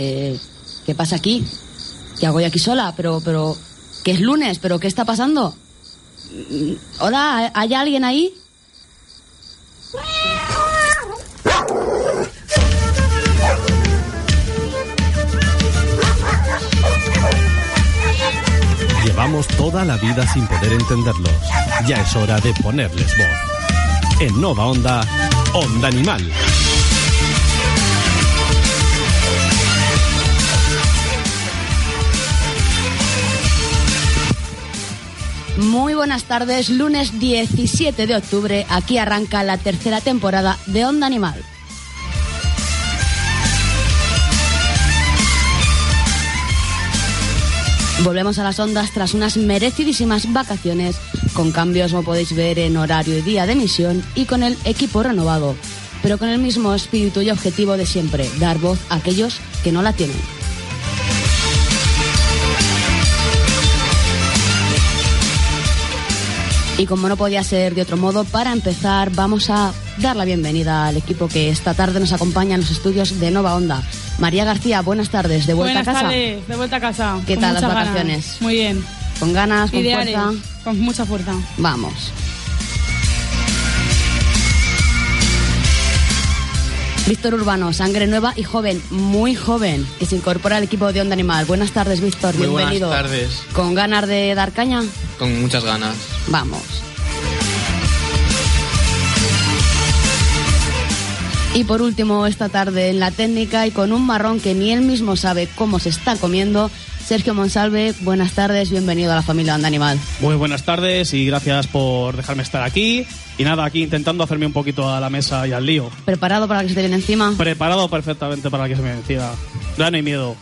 Eh, ¿qué pasa aquí? ¿Qué hago yo aquí sola? Pero, pero, ¿qué es lunes? ¿Pero qué está pasando? Mm, Hola, ¿hay alguien ahí? Llevamos toda la vida sin poder entenderlos. Ya es hora de ponerles voz. En Nova Onda, Onda Animal. Muy buenas tardes, lunes 17 de octubre, aquí arranca la tercera temporada de Onda Animal. Volvemos a las ondas tras unas merecidísimas vacaciones, con cambios como podéis ver en horario y día de emisión y con el equipo renovado, pero con el mismo espíritu y objetivo de siempre, dar voz a aquellos que no la tienen. Y como no podía ser de otro modo, para empezar vamos a dar la bienvenida al equipo que esta tarde nos acompaña en los estudios de Nova Onda. María García, buenas tardes, de vuelta Buenas a casa. tardes, de vuelta a casa. ¿Qué con tal las ganas. vacaciones? Muy bien. Con ganas, con Ideales, fuerza. con mucha fuerza. Vamos. Víctor Urbano, sangre nueva y joven, muy joven, que se incorpora al equipo de Onda Animal. Buenas tardes, Víctor, Muy buenas bienvenido. tardes. ¿Con ganas de dar caña? Con muchas ganas. Vamos. Y por último, esta tarde en la técnica y con un marrón que ni él mismo sabe cómo se está comiendo, Sergio Monsalve, buenas tardes, bienvenido a la familia Onda Animal. Muy buenas tardes y gracias por dejarme estar aquí. Y nada, aquí intentando hacerme un poquito a la mesa y al lío. ¿Preparado para que se te viene encima? Preparado perfectamente para que se me decida. Ya no hay miedo.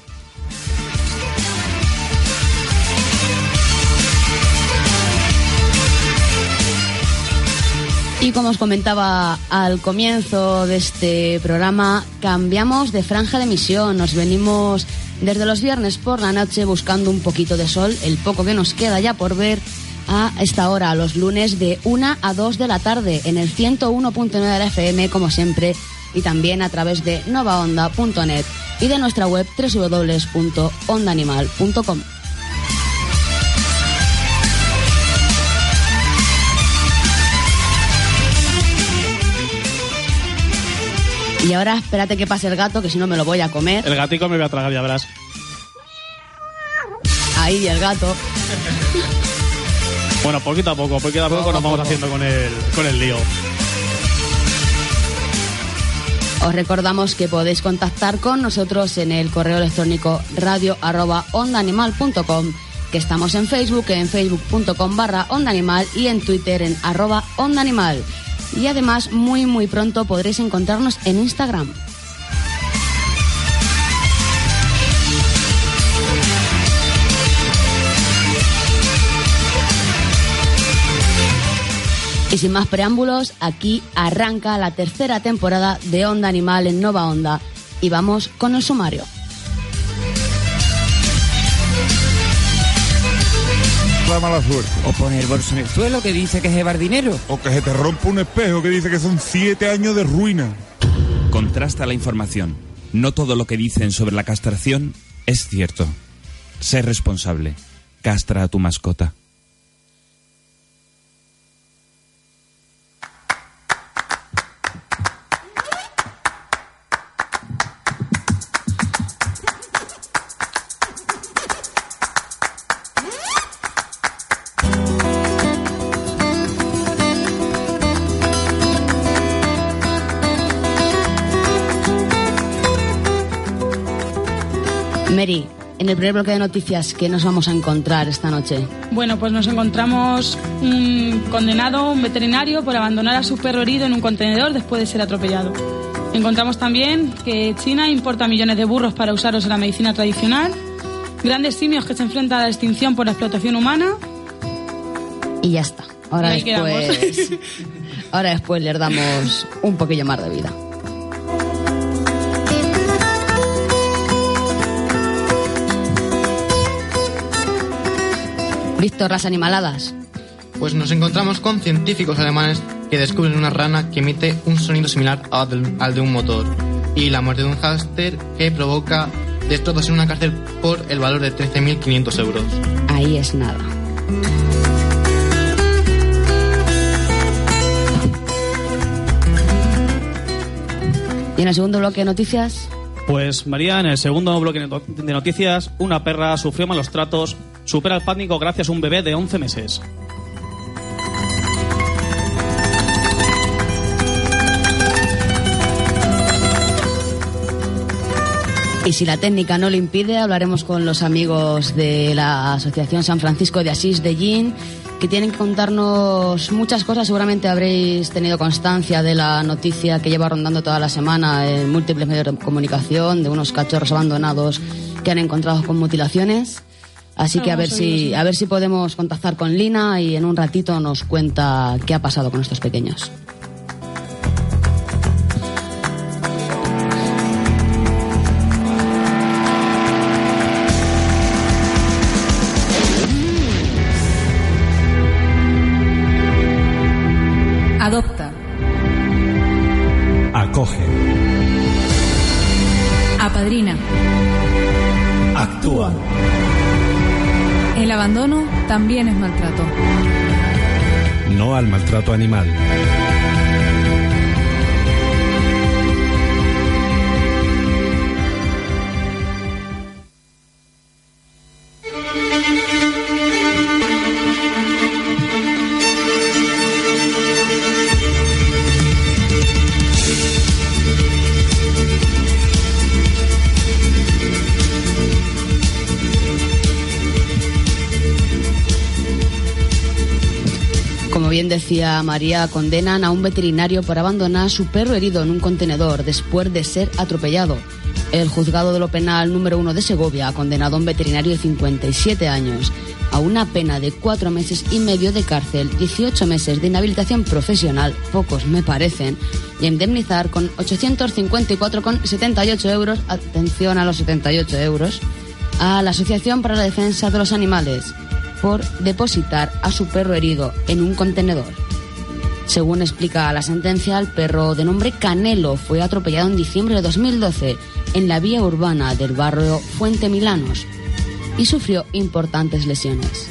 Y como os comentaba al comienzo de este programa, cambiamos de franja de emisión. Nos venimos desde los viernes por la noche buscando un poquito de sol, el poco que nos queda ya por ver, a esta hora, los lunes de 1 a 2 de la tarde, en el 101.9 de la FM, como siempre, y también a través de novaonda.net y de nuestra web www.ondaanimal.com. Y ahora espérate que pase el gato, que si no me lo voy a comer. El gatico me voy a tragar, ya verás. Ahí el gato. Bueno, poquito a poco, poquito a poco nos vamos haciendo con el, con el lío. Os recordamos que podéis contactar con nosotros en el correo electrónico radio arroba ondaanimal.com, que estamos en Facebook, en facebook.com barra ondaanimal y en Twitter en arroba ondaanimal. Y además, muy muy pronto podréis encontrarnos en Instagram. Y sin más preámbulos, aquí arranca la tercera temporada de Onda Animal en Nova Onda. Y vamos con el sumario. La mala suerte. O poner el bolso en el suelo que dice que es llevar dinero. O que se te rompa un espejo que dice que son siete años de ruina. Contrasta la información. No todo lo que dicen sobre la castración es cierto. Sé responsable. Castra a tu mascota. En el primer bloque de noticias, ¿qué nos vamos a encontrar esta noche? Bueno, pues nos encontramos un condenado, un veterinario, por abandonar a su perro herido en un contenedor después de ser atropellado. Encontramos también que China importa millones de burros para usarlos en la medicina tradicional, grandes simios que se enfrentan a la extinción por la explotación humana. Y ya está. Ahora después, ahora después les damos un poquillo más de vida. Víctor, las animaladas. Pues nos encontramos con científicos alemanes que descubren una rana que emite un sonido similar al de un motor. y la muerte de un hámster que provoca destrozos en una cárcel por el valor de 13.500 euros. Ahí es nada. Y en el segundo bloque de noticias, Pues María, en el segundo bloque de noticias, una perra sufrió malos tratos, supera el pánico gracias a un bebé de 11 meses. y si la técnica no lo impide, hablaremos con los amigos de la Asociación San Francisco de Asís de Gin, que tienen que contarnos muchas cosas. Seguramente habréis tenido constancia de la noticia que lleva rondando toda la semana en múltiples medios de comunicación de unos cachorros abandonados que han encontrado con mutilaciones. Así que a ver si a ver si podemos contactar con Lina y en un ratito nos cuenta qué ha pasado con estos pequeños. Maltrato animal. Como bien decía María, condenan a un veterinario por abandonar a su perro herido en un contenedor después de ser atropellado. El juzgado de lo penal número uno de Segovia ha condenado a un veterinario de 57 años a una pena de cuatro meses y medio de cárcel, 18 meses de inhabilitación profesional, pocos me parecen, y indemnizar con 854,78 euros, atención a los 78 euros, a la Asociación para la Defensa de los Animales por depositar a su perro herido en un contenedor. Según explica la sentencia, el perro de nombre Canelo fue atropellado en diciembre de 2012 en la vía urbana del barrio Fuente Milanos y sufrió importantes lesiones.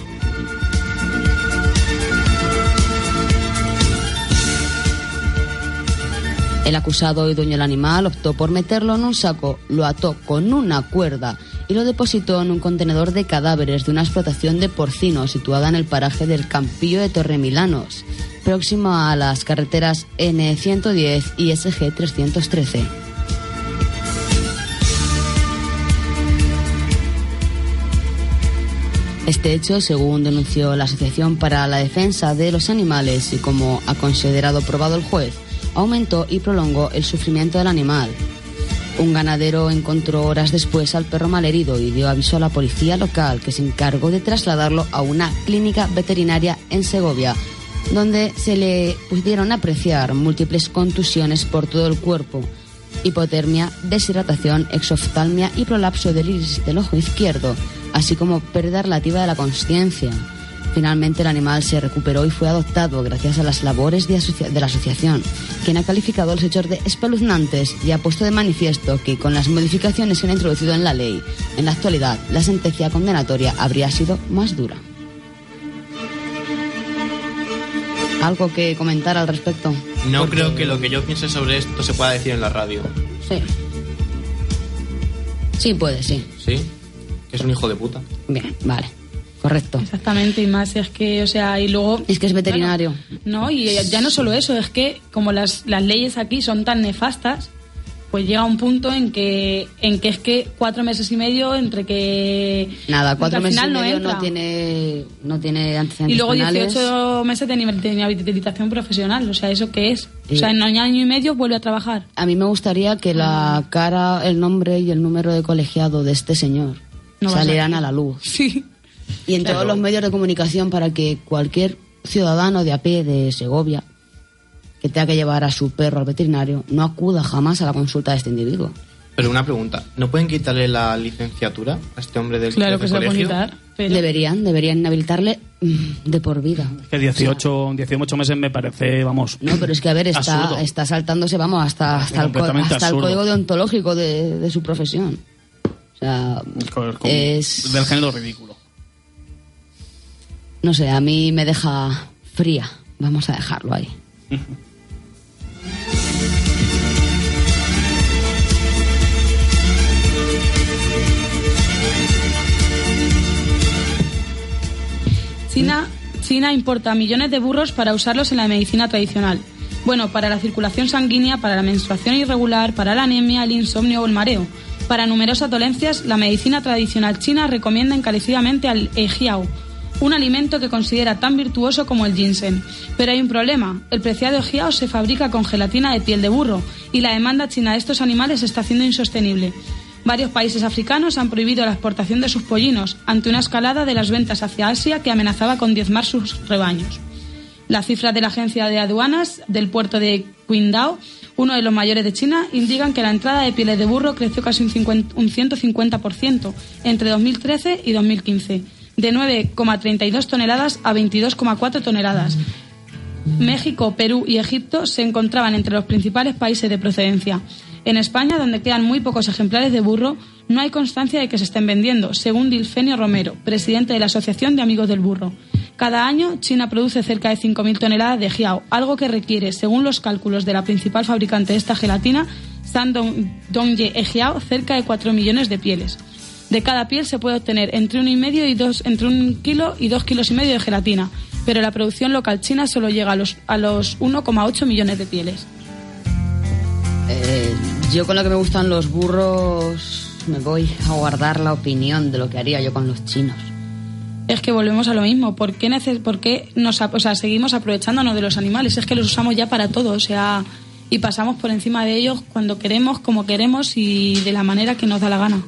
El acusado y dueño del animal optó por meterlo en un saco, lo ató con una cuerda y lo depositó en un contenedor de cadáveres de una explotación de porcinos situada en el paraje del Campillo de Torremilanos, próximo a las carreteras N110 y SG 313. Este hecho, según denunció la Asociación para la Defensa de los Animales y como ha considerado probado el juez, aumentó y prolongó el sufrimiento del animal. Un ganadero encontró horas después al perro malherido y dio aviso a la policía local, que se encargó de trasladarlo a una clínica veterinaria en Segovia, donde se le pudieron apreciar múltiples contusiones por todo el cuerpo, hipotermia, deshidratación, exoftalmia y prolapso del iris del ojo izquierdo, así como pérdida relativa de la conciencia. Finalmente el animal se recuperó y fue adoptado gracias a las labores de, la asociación, quien ha calificado los hechos de espeluznantes y ha puesto de manifiesto que con las modificaciones que han introducido en la ley, en la actualidad la sentencia condenatoria habría sido más dura. ¿Algo que comentar al respecto? No Porque- creo que lo que yo piense sobre esto se pueda decir en la radio. Sí. Sí, puede, sí. ¿Sí? Que es un hijo de puta. Bien, vale. Correcto. Exactamente, y más es que, o sea, y luego... Es que es veterinario. No, y ya no solo eso, es que como las, las leyes aquí son tan nefastas, pues llega un punto en que en que es que cuatro meses y medio entre que... Nada, cuatro meses y medio no, tiene, no tiene antecedentes Y luego penales. 18 meses de nivel de inhabilitación profesional, o sea, ¿eso qué es? O sea, en un año y medio vuelve a trabajar. A mí me gustaría que la cara, el nombre y el número de colegiado de este señor No a salieran salir. a la luz. Sí. Y en todos los medios de comunicación para que cualquier ciudadano de a pie de Segovia que tenga que llevar a su perro al veterinario no acuda jamás a la consulta de este individuo. Pero una pregunta, ¿no pueden quitarle la licenciatura a este hombre del Claro que se colegio? quitar. Pero Deberían, deberían inhabilitarle mm, de por vida. Que 18, 18 meses me parece, vamos. No, pero es que a ver, está, saltándose, vamos, hasta, hasta, el, hasta el código deontológico de, de su profesión. O sea, es... Del género ridículo. No sé, a mí me deja fría. Vamos a dejarlo ahí. China, China importa millones de burros para usarlos en la medicina tradicional. Bueno, para la circulación sanguínea, para la menstruación irregular, para la anemia, el insomnio o el mareo. Para numerosas dolencias, la medicina tradicional china recomienda encarecidamente al ejiao, un alimento que considera tan virtuoso como el ginseng. Pero hay un problema. El preciado ejiao se fabrica con gelatina de piel de burro y la demanda china de estos animales está haciendo insostenible. Varios países africanos han prohibido la exportación de sus pollinos ante una escalada de las ventas hacia Asia que amenazaba con diezmar sus rebaños. Las cifras de la Agencia de Aduanas del puerto de Qingdao, uno de los mayores de China, indican que la entrada de pieles de burro creció casi un, 50 un 150% entre 2013 y 2015, de 9,32 toneladas a 22,4 toneladas. México, Perú y Egipto se encontraban entre los principales países de procedencia. En España, donde quedan muy pocos ejemplares de burro, no hay constancia de que se estén vendiendo, según Dilfenio Romero, presidente de la Asociación de Amigos del Burro. Cada año, China produce cerca de 5.000 toneladas de jiao, algo que requiere, según los cálculos de la principal fabricante de esta gelatina, Shandong Dongye Ejiao, cerca de 4 millones de pieles. De cada piel se puede obtener entre un y medio y dos, entre un kilo y dos kilos y medio de gelatina, pero la producción local china solo llega a los, a los 1,8 millones de pieles. Eh, yo con lo que me gustan los burros me voy a guardar la opinión de lo que haría yo con los chinos. Es que volvemos a lo mismo. ¿Por qué, nece- por qué nos, o sea, seguimos aprovechándonos de los animales? Es que los usamos ya para todo, o sea, y pasamos por encima de ellos cuando queremos, como queremos y de la manera que nos da la gana.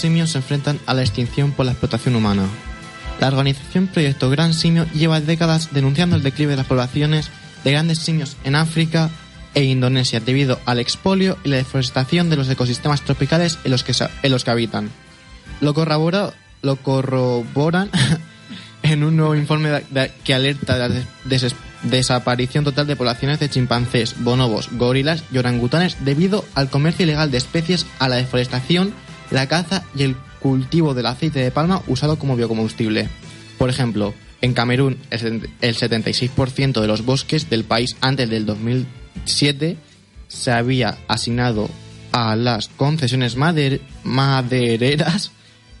Simios se enfrentan a la extinción por la explotación humana. La organización Proyecto Gran Simio lleva décadas denunciando el declive de las poblaciones de grandes simios en África e Indonesia debido al expolio y la deforestación de los ecosistemas tropicales en los que, en los que habitan. Lo, corrobora- lo corroboran en un nuevo informe que alerta de la des- des- desaparición total de poblaciones de chimpancés, bonobos, gorilas y orangutanes debido al comercio ilegal de especies, a la deforestación, la caza y el cultivo del aceite de palma usado como biocombustible. Por ejemplo, en Camerún el seten- el 76% de los bosques del país antes del 2007 se había asignado a las concesiones mader- madereras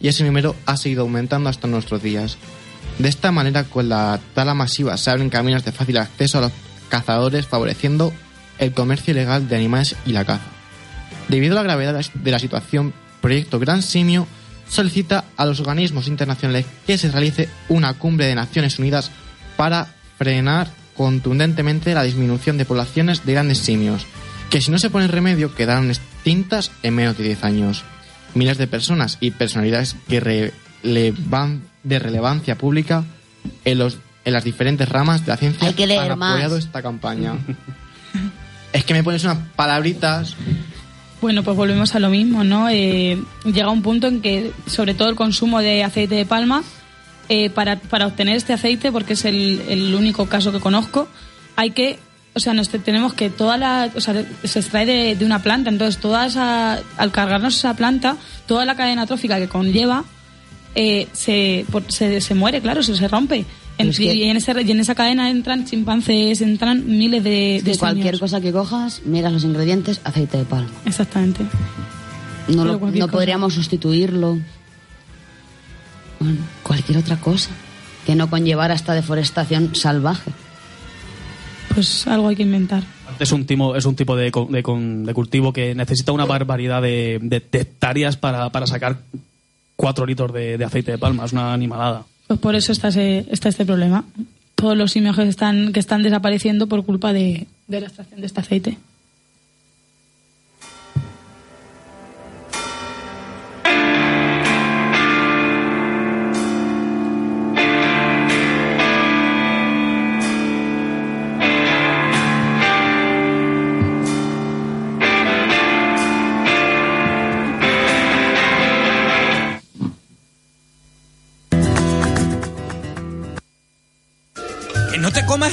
y ese número ha seguido aumentando hasta nuestros días. De esta manera, con la tala masiva se abren caminos de fácil acceso a los cazadores, favoreciendo el comercio ilegal de animales y la caza. Debido a la gravedad de la situación, Proyecto Gran Simio solicita a los organismos internacionales que se realice una cumbre de Naciones Unidas para frenar contundentemente la disminución de poblaciones de grandes simios, que si no se pone remedio quedarán extintas en menos de 10 años. Miles de personas y personalidades que relevan- de relevancia pública en, los, en las diferentes ramas de la ciencia Hay que leer han más. apoyado esta campaña. es que me pones unas palabritas Bueno, pues volvemos a lo mismo, ¿no? Eh, llega un punto en que, sobre todo el consumo de aceite de palma, eh, para, para obtener este aceite, porque es el, el único caso que conozco, hay que o sea, nos te- tenemos que toda la, o sea, se extrae de, de una planta, entonces toda esa, al cargarnos esa planta, toda la cadena trófica que conlleva eh, se, por- se, se muere, claro, se, se rompe. En- Pero es que- y, en ese, y en esa cadena entran chimpancés, entran miles de, cualquier simios. cosa que cojas, miras los ingredientes, aceite de palma. Exactamente. No, lo- no podríamos sustituirlo. Bueno, cualquier otra cosa que no conllevara esta deforestación salvaje. Pues algo hay que inventar. Es un, timo- es un tipo de, co- de con- de cultivo que necesita una barbaridad de, de- de hectáreas para, para sacar cuatro litros de, de aceite de palma. Es una animalada. Pues por eso está, ese- está este problema. Todos los simios que están, que están desapareciendo por culpa de, de la extracción de este aceite.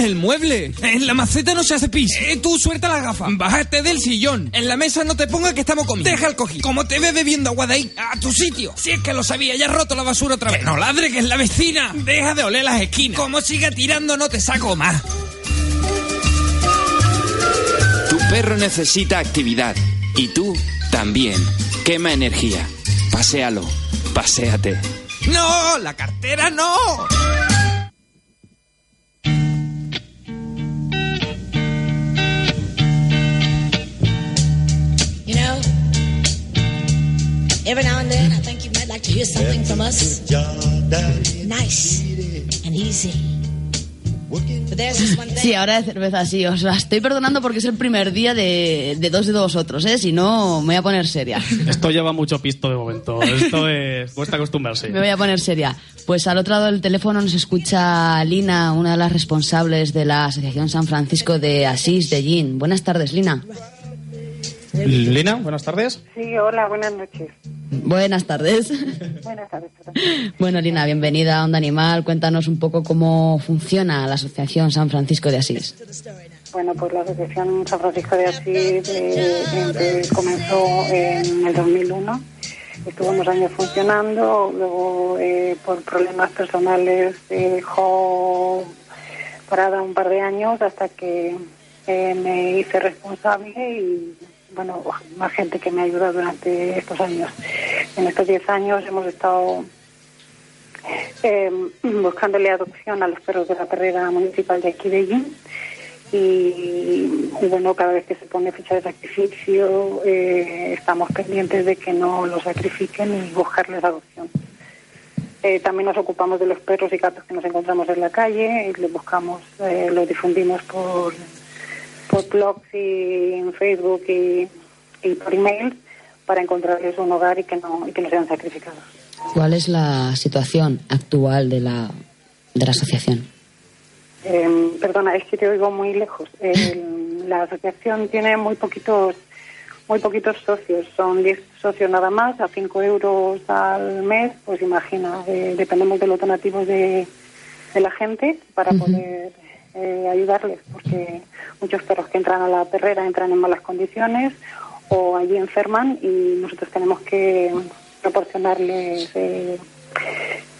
El mueble. En la maceta no se hace pis. Eh, tú suelta las gafas. Bájate del sillón. En la mesa no te pongas que estamos comiendo. Deja el cojín. Como te ves bebiendo agua de ahí, a tu sitio. Si es que lo sabía, ya has roto la basura otra vez. Que no ladre, que es la vecina. Deja de oler las esquinas. Como siga tirando, no te saco más. Tu perro necesita actividad. Y tú también. Quema energía. Paséalo. Paséate. No, la cartera no. Every now and then I think you might like to hear something from us. Nice and easy. But there's this one thing. Sí, ahora de cerveza, sí. Os la estoy perdonando porque es el primer día de, de dos de vosotros, ¿eh? Si no, me voy a poner seria. Esto lleva mucho pisto de momento. Esto es. cuesta acostumbrarse. Me voy a poner seria. Pues al otro lado del teléfono nos escucha Lina, una de las responsables de la Asociación San Francisco de Asís de Gin. Buenas tardes, Lina. Lina, buenas tardes. Sí, hola, buenas noches. Buenas tardes. Buenas tardes. Bueno, Lina, bienvenida a Onda Animal. Cuéntanos un poco cómo funciona la Asociación San Francisco de Asís. Bueno, pues la Asociación San Francisco de Asís eh, eh, comenzó en el 2001. Estuvo unos años funcionando, luego eh, por problemas personales eh, dejó parada un par de años hasta que eh, me hice responsable y bueno, más gente que me ha ayudado durante estos años. En estos 10 años hemos estado eh, buscándole adopción a los perros de la perrera municipal de aquí de Gin. Y, bueno, cada vez que se pone fecha de sacrificio, eh, estamos pendientes de que no los sacrifiquen y buscarles adopción. Eh, también nos ocupamos de los perros y gatos que nos encontramos en la calle y los buscamos, eh, los difundimos por, por blogs y en Facebook y, y por email para encontrarles un hogar y que no, y que no sean sacrificados. ¿Cuál es la situación actual de la, de la asociación? Eh, perdona, es que te oigo muy lejos. El- la asociación tiene muy poquitos muy poquitos socios, son 10 socios nada más, a 5 euros al mes, pues imagina, eh, dependemos de los donativos de, de la gente para poder eh, ayudarles, porque muchos perros que entran a la perrera entran en malas condiciones o allí enferman y nosotros tenemos que proporcionarles eh,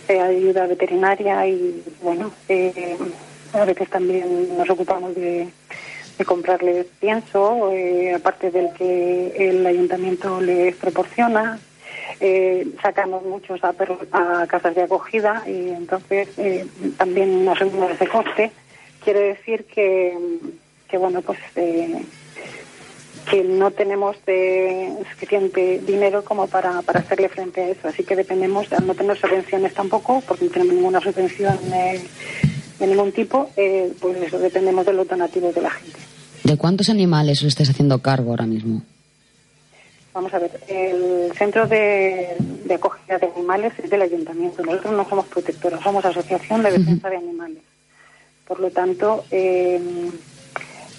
eh, ayuda veterinaria y bueno, eh, a veces también nos ocupamos de, comprarles pienso, eh, aparte del que el ayuntamiento les proporciona. Sacamos muchos a, perros- a casas de acogida y entonces también asumimos ese coste. Quiere decir que, que bueno, pues eh, que no tenemos eh, suficiente dinero como para, para hacerle frente a eso. Así que dependemos, al no tener subvenciones tampoco, porque no tenemos ninguna subvención eh, de ningún tipo, eh, pues eso, dependemos de los donativos de la gente. ¿De cuántos animales os estáis haciendo cargo ahora mismo? Vamos a ver, el centro de, de acogida de animales es del ayuntamiento. Nosotros no somos protectoras, somos asociación de defensa de animales. Por lo tanto, eh,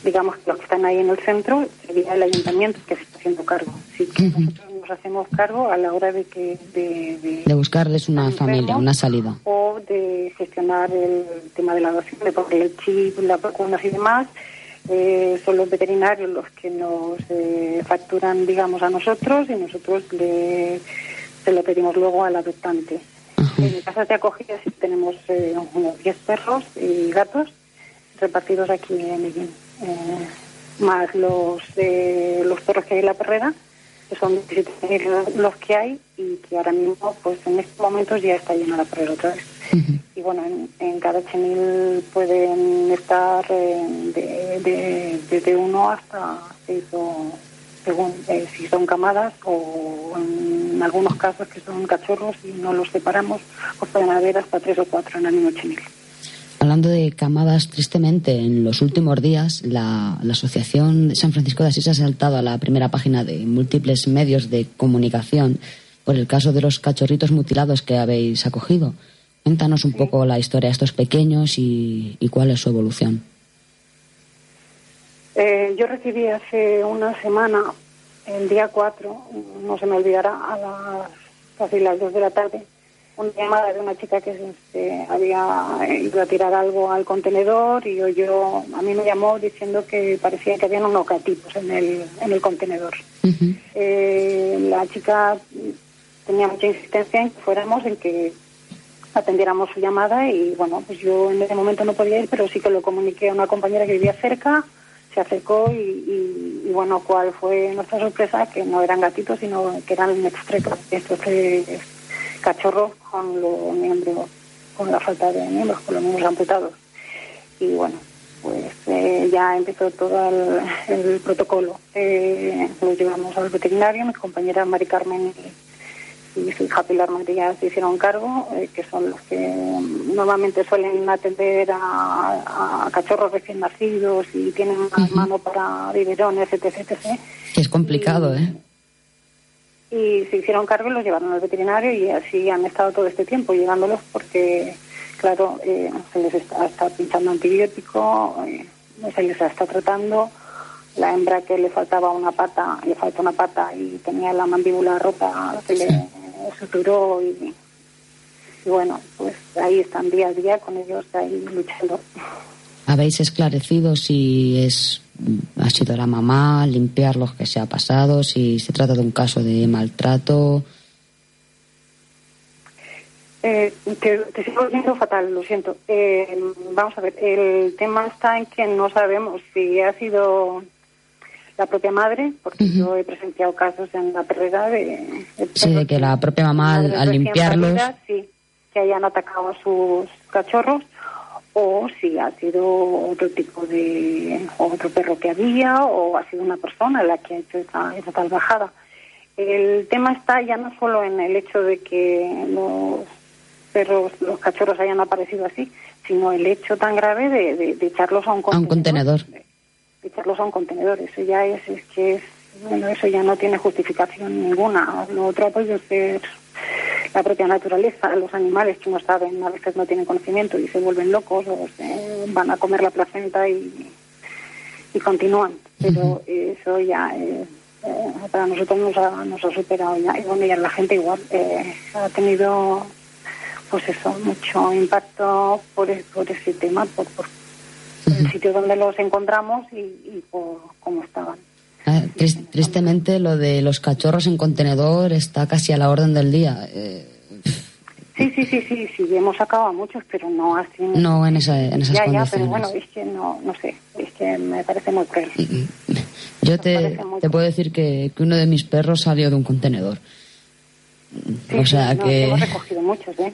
digamos que los que están ahí en el centro sería el ayuntamiento que se está haciendo cargo. Sí que nosotros nos hacemos cargo a la hora de que de, de- De buscarles una familia, una salida. o de gestionar el tema de la adopción, de poner el chip, las vacunas y demás. eh, son los veterinarios los que nos eh, facturan, digamos, a nosotros y nosotros le, se lo pedimos luego al adoptante. En casas de acogida sí tenemos eh, unos 10 perros y gatos repartidos aquí en Medellín, eh, más los, eh, los perros que hay en la perrera, que son 17.000 los que hay y que ahora mismo, pues en estos momentos ya está llena la perrera otra vez. Y bueno, en, en cada chenil pueden estar eh, de, de- desde uno hasta seis o según eh, si son camadas o en algunos casos que son cachorros y no los separamos, pues pueden haber hasta tres o cuatro en el mismo chenil. Hablando de camadas, tristemente, en los últimos días, la, la Asociación de San Francisco de Asís ha saltado a la primera página de múltiples medios de comunicación por el caso de los cachorritos mutilados que habéis acogido. Cuéntanos un poco la historia de estos pequeños y, y cuál es su evolución. Eh, yo recibí hace una semana, el día 4, no se me olvidará, a las casi las 2 de la tarde, una llamada de una chica que este, había ido a tirar algo al contenedor y oyó, a mí me llamó diciendo que parecía que habían unos gatipos en el, en el contenedor. Eh, la chica tenía mucha insistencia en que fuéramos, en que atendiéramos su llamada y bueno, pues yo en ese momento no podía ir, pero sí que lo comuniqué a una compañera que vivía cerca, se acercó y, bueno, cuál fue nuestra sorpresa, que no eran gatitos, sino que eran extretos, estos tres cachorros con los miembros, con la falta de miembros, con los miembros amputados. Y bueno, pues eh, ya empezó todo el, el protocolo. Eh, lo llevamos al veterinario, mis compañeras Mari Carmen y, y su hija Pilar María se hicieron cargo, eh, que son los que mm, normalmente suelen atender a, a cachorros recién nacidos y tienen más mano para biberones, etc, etc. Que es complicado, ¿eh? Y se hicieron cargo y los llevaron al veterinario y así han estado todo este tiempo llevándolos porque, claro, eh, se les está, está pinchando antibiótico, eh, se les está tratando. La hembra que le faltaba una pata, le falta una pata y tenía la mandíbula rota, se le suturó y, y bueno, pues ahí están día a día con ellos ahí luchando. ¿Habéis esclarecido si es ha sido la mamá, limpiar los que se ha pasado, si se trata de un caso de maltrato? Eh, te, te sigo oyendo fatal, lo siento. Eh, vamos a ver, el tema está en que no sabemos si ha sido la propia madre, porque yo he presenciado casos en la perrera de, de Sí, de que la propia mamá al, al limpiarlos... sí, que hayan atacado a sus cachorros, o si ha sido otro tipo de, otro perro que había, o ha sido una persona la que ha hecho esa, esa tal bajada. El tema está ya no solo en el hecho de que los perros, los cachorros hayan aparecido así, sino el hecho tan grave de, de- de echarlos a un a un contenedor. Echarlos a un contenedor. Eso ya es, es que es, bueno, eso ya no tiene justificación ninguna. Lo otro podido ser la propia naturaleza, los animales que no saben, a veces no tienen conocimiento y se vuelven locos o se van a comer la placenta y, y continúan. Pero eso ya es, eh, para nosotros nos ha, nos ha superado ya. Y bueno, ya la gente igual eh, ha tenido, pues eso, mucho impacto por, e- por ese tema, por, por el sitio donde los encontramos y, y por cómo estaban. Ah, tris- tristemente lo de los cachorros en contenedor está casi a la orden del día. Eh, Sí, sí, sí, sí, sí, hemos sacado a muchos, pero no así. No en esa- en esas ya, ya, condiciones. pero bueno, es que no, no sé, es que me parece muy cruel. yo te, te puedo decir que, que uno de mis perros salió de un contenedor. Sí, o sea sí, no, que... Hemos recogido muchos, ¿eh?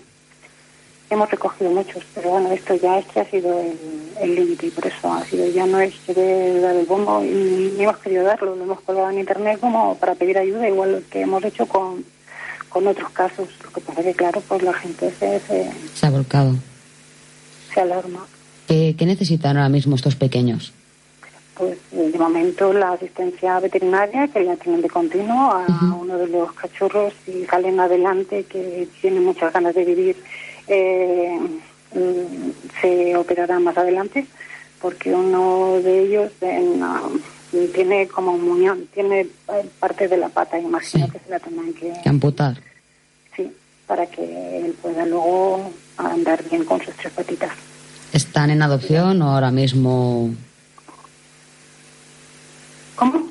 Hemos recogido muchos, pero bueno, esto ya es que ha sido el límite y por eso ha sido, ya no es querer dar el bombo y ni hemos querido darlo, lo hemos colgado en internet como para pedir ayuda, igual que hemos hecho con, con otros casos. Lo que pasa que, claro, pues la gente se, se, Se ha volcado. se alarma. ¿Qué, qué necesitan ahora mismo estos pequeños? Pues de momento la asistencia veterinaria que la tienen de continuo a uno de los cachorros y salen adelante que tiene muchas ganas de vivir eh, mm, se operará más adelante porque uno de ellos en, ah, tiene como un muñón, tiene eh, parte de la pata, imagino que se la tendrán que, Que amputar. sí, para que él pueda luego andar bien con sus tres patitas. ¿Están en adopción o ahora mismo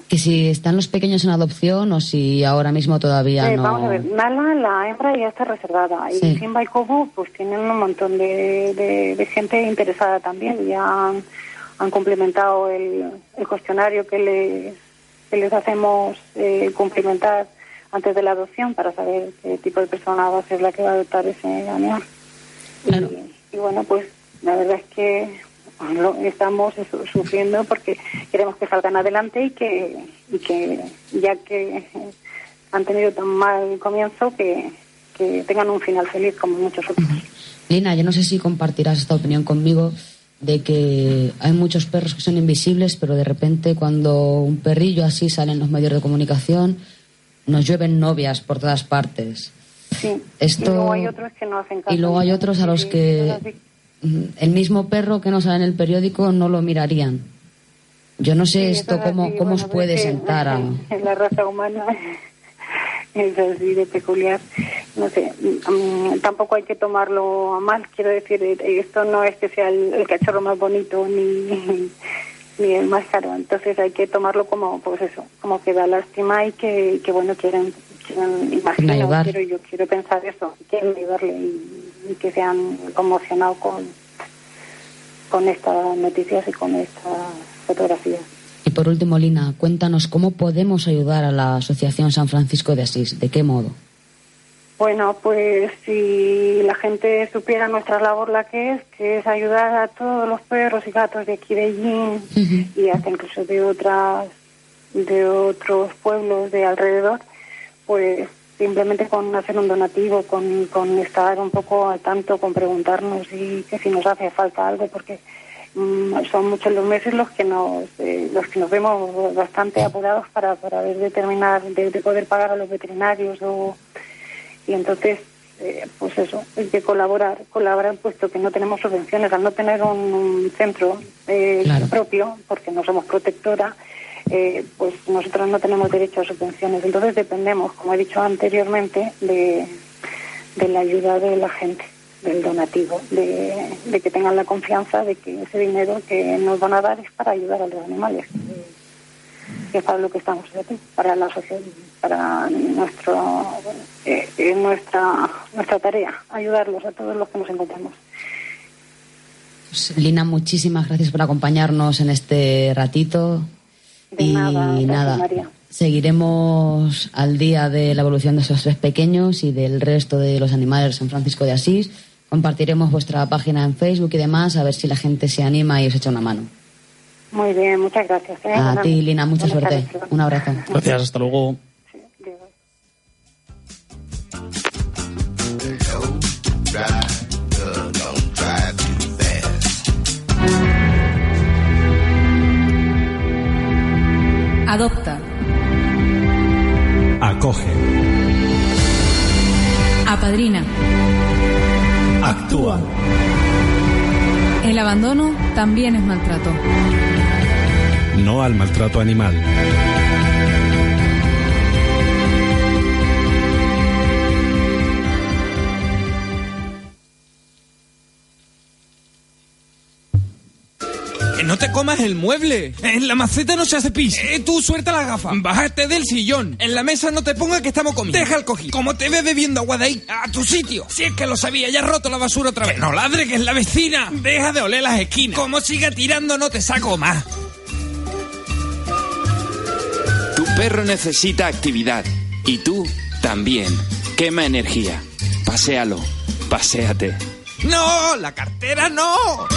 Que si están los pequeños en adopción o si ahora mismo todavía Eh, no. Vamos a ver, Nala, la hembra ya está reservada. Sí. Y Simba y Kobo, pues tienen un montón de, de- de gente interesada también. Ya han, han complementado el, el cuestionario que les, que les hacemos eh, cumplimentar antes de la adopción para saber qué tipo de persona va a ser la que va a adoptar ese animal. Y, y bueno, pues la verdad es que lo- estamos sufriendo porque queremos que salgan adelante y que, y que ya que han tenido tan mal comienzo, que, que tengan un final feliz como muchos otros. Lina, yo no sé si compartirás esta opinión conmigo de que hay muchos perros que son invisibles, pero de repente cuando un perrillo así sale en los medios de comunicación, nos llueven novias por todas partes. Sí. Esto- Y luego hay otros que no hacen caso. Y luego hay otros a los que el mismo perro que no sale en el periódico no lo mirarían. Yo no sé Sí, esto es cómo, así, cómo os puede sentar a... en la raza humana es así de peculiar. No sé, mm, tampoco hay que tomarlo a mal. Quiero decir, eh, esto no es que sea el, el cachorro más bonito ni, ni el más caro. Entonces hay que tomarlo como, pues eso, como que da lástima y que, que bueno, quieren imagino, ayudar. quiero, yo quiero pensar eso, quieren ayudarle y, y que se han conmocionado con, con estas noticias y con estas fotografías. Y por último, Lina, cuéntanos cómo podemos ayudar a la Asociación San Francisco de Asís. ¿De qué modo? Bueno, pues si la gente supiera nuestra labor la que es, que es ayudar a todos los perros y gatos de aquí de Yin y hasta incluso de otras de otros pueblos de alrededor, pues simplemente con hacer un donativo, con, con estar un poco al tanto, con preguntarnos y que si nos hace falta algo, porque mm, son muchos los meses los que nos eh, los que nos vemos bastante apurados para para ver de terminar de, de poder pagar a los veterinarios o y entonces eh, pues eso hay que colaborar colaborar puesto que no tenemos subvenciones al no tener un, un centro eh, Claro. propio porque no somos protectora eh, pues nosotros no tenemos derecho a subvenciones entonces dependemos como he dicho anteriormente de, de la ayuda de la gente del donativo de, de que tengan la confianza de que ese dinero que nos van a dar es para ayudar a los animales que es para lo que estamos aquí, para la sociedad, para nuestro, eh, eh, nuestra, nuestra tarea, ayudarlos a todos los que nos encontramos. Pues, Lina, muchísimas gracias por acompañarnos en este ratito. De y nada, gracias, nada, María. seguiremos al día de la evolución de esos tres pequeños y del resto de los animales de San Francisco de Asís. Compartiremos vuestra página en Facebook y demás, a ver si la gente se anima y os echa una mano. Muy bien, muchas gracias. ¿eh? A ti, Lina, mucha buenas suerte. tardes. Un abrazo. Gracias, hasta luego. Adopta. Acoge. Apadrina. Actúa. El abandono también es maltrato. No al maltrato animal. No te comas el mueble. En la maceta no se hace pis. Eh, tú suelta la gafa. Bájate del sillón. En la mesa no te ponga que estamos comiendo. Deja el cojín. Como te ve bebiendo agua de ahí, a tu sitio. Si es que lo sabía, ya has roto la basura otra vez. Que no ladre, que es la vecina. Deja de oler las esquinas. Como siga tirando, no te saco más. Tu perro necesita actividad. Y tú también. Quema energía. Paséalo. Paséate. No, la cartera no.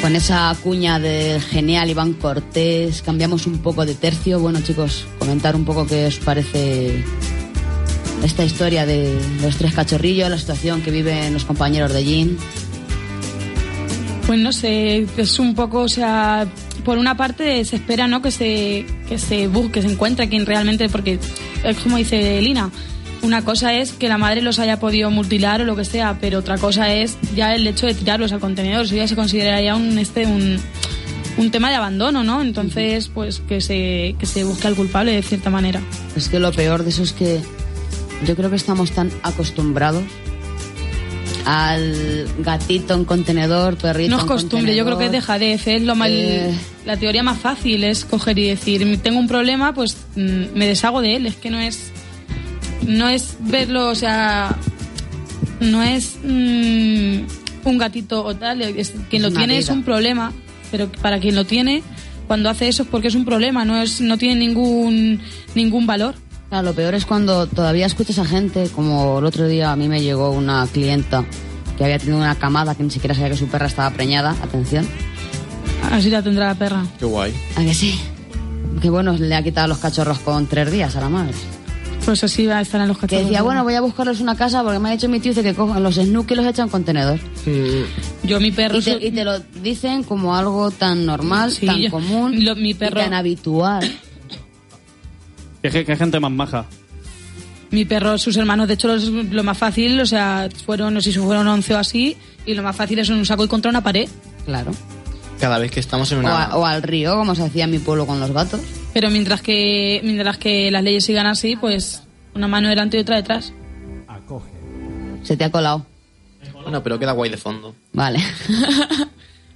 Con esa cuña del genial Iván Cortés, cambiamos un poco de tercio. Bueno, chicos, comentar un poco qué os parece esta historia de los tres cachorrillos, la situación que viven los compañeros de Jean. Pues no sé, es un poco, o sea, por una parte se espera, ¿no? Que se, que se busque, que se encuentre quien realmente, porque es como dice Lina, una cosa es que la madre los haya podido mutilar o lo que sea, pero otra cosa es ya el hecho de tirarlos al contenedor, eso ya se consideraría un, este, un, un tema de abandono, ¿no? Entonces, pues que se, que se busque al culpable de cierta manera. Es que lo peor de eso es que yo creo que estamos tan acostumbrados al gatito en contenedor, perrito No es en costumbre, yo creo que es dejadez, es lo mal... Eh. La teoría más fácil es coger y decir, tengo un problema, pues mm, me deshago de él, es que no es... No es verlo, o sea... No es mm, un gatito o tal, es- quien Es lo tiene es un problema, pero para quien lo tiene, cuando hace eso es porque es un problema, no es no tiene ningún ningún valor. Claro, lo peor es cuando todavía escuchas a gente, como el otro día a mí me llegó una clienta que había tenido una camada que ni siquiera sabía que su perra estaba preñada, atención. Así la tendrá la perra. Qué guay. ¿A que sí? Que bueno, le ha quitado los cachorros con tres días a la madre. Pues así va a estar en los Que decía, bueno, voy a buscarles una casa porque me ha dicho mi tío dice que cojan los snooki y los echan en contenedor. Yo mi perro... Y te, su- y te lo dicen como algo tan normal, Sí, tan yo- común, lo- mi y perro- tan habitual. Qué, gente más maja. Mi perro, sus hermanos, de hecho, los- lo más fácil, o sea, fueron, no sé si fueron 11 o así, y lo más fácil es un saco y contra una pared. Claro. Cada vez que estamos en O, una... a- o al río, como se hacía en mi pueblo con los gatos. Pero mientras que, mientras que las leyes sigan así, pues una mano delante y otra detrás. Se te ha colado. Bueno, pero queda guay de fondo. Vale.